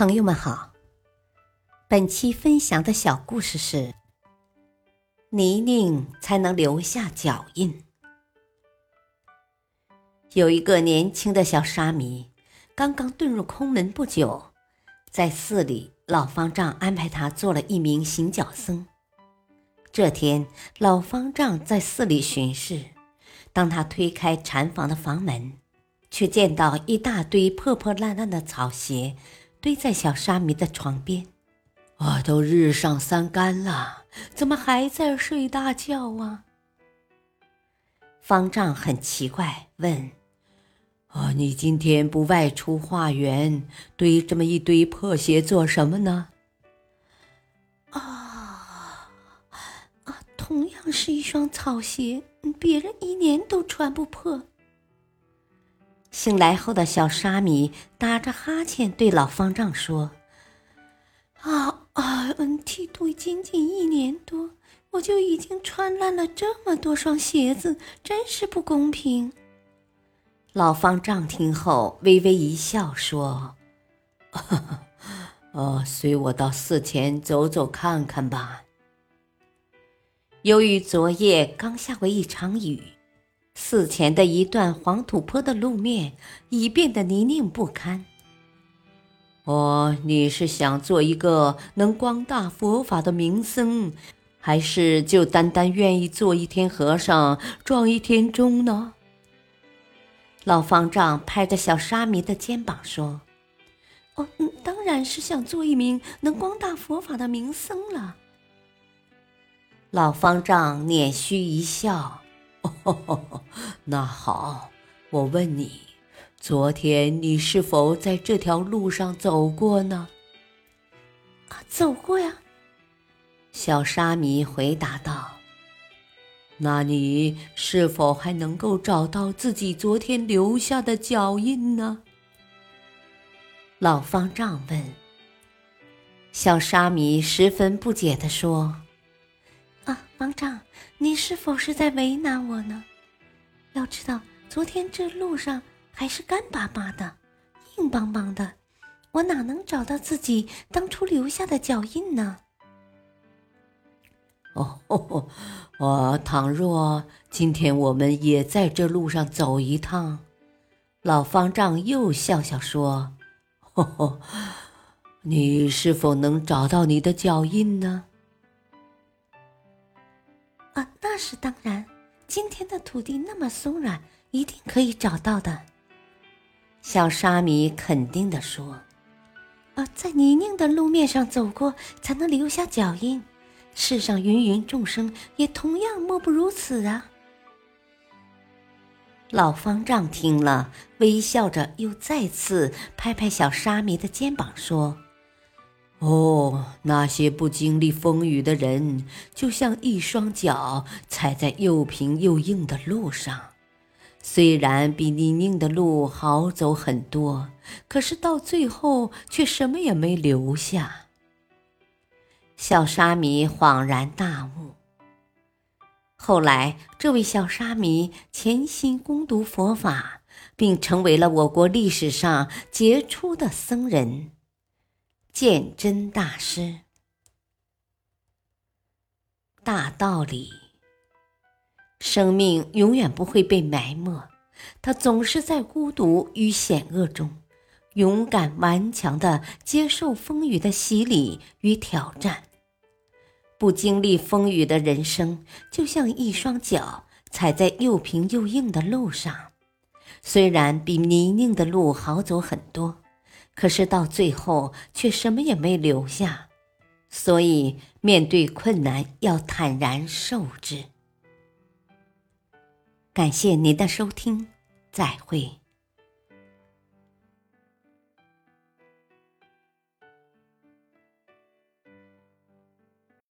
朋友们好，本期分享的小故事是：泥泞才能留下脚印。有一个年轻的小沙弥，刚刚遁入空门不久，在寺里，老方丈安排他做了一名行脚僧。这天，老方丈在寺里巡视，当他推开禅房的房门，却见到一大堆破破烂烂的草鞋。堆在小沙弥的床边，我都日上三竿了，怎么还在睡大觉啊？方丈很奇怪，问：“啊，你今天不外出化缘，堆这么一堆破鞋做什么呢？”啊啊，同样是一双草鞋，别人一年都穿不破。醒来后的小沙弥打着哈欠对老方丈说：“啊啊，嗯，剃度仅仅一年多，我就已经穿烂了这么多双鞋子，真是不公平。”老方丈听后微微一笑说：“哦，随我到寺前走走看看吧。”由于昨夜刚下过一场雨。寺前的一段黄土坡的路面已变得泥泞不堪。哦，你是想做一个能光大佛法的名僧，还是就单单愿意做一天和尚撞一天钟呢？老方丈拍着小沙弥的肩膀说：“哦，当然是想做一名能光大佛法的名僧了。”老方丈捻须一笑。那好，我问你，昨天你是否在这条路上走过呢？啊，走过呀。小沙弥回答道。那你是否还能够找到自己昨天留下的脚印呢？老方丈问。小沙弥十分不解地说。方丈，你是否是在为难我呢？要知道，昨天这路上还是干巴巴的、硬邦邦的，我哪能找到自己当初留下的脚印呢？哦，我倘若今天我们也在这路上走一趟，老方丈又笑笑说：“ 你是否能找到你的脚印呢？”是当然，今天的土地那么松软，一定可以找到的。小沙弥肯定地说：“啊，在泥泞的路面上走过，才能留下脚印。世上芸芸众生也同样莫不如此啊。”老方丈听了，微笑着，又再次拍拍小沙弥的肩膀说。哦，那些不经历风雨的人，就像一双脚踩在又平又硬的路上，虽然比泥泞的路好走很多，可是到最后却什么也没留下。小沙弥恍然大悟。后来，这位小沙弥潜心攻读佛法，并成为了我国历史上杰出的僧人。鉴真大师，大道理：生命永远不会被埋没，它总是在孤独与险恶中，勇敢顽强的接受风雨的洗礼与挑战。不经历风雨的人生，就像一双脚踩在又平又硬的路上，虽然比泥泞的路好走很多。可是到最后却什么也没留下，所以面对困难要坦然受之。感谢您的收听，再会。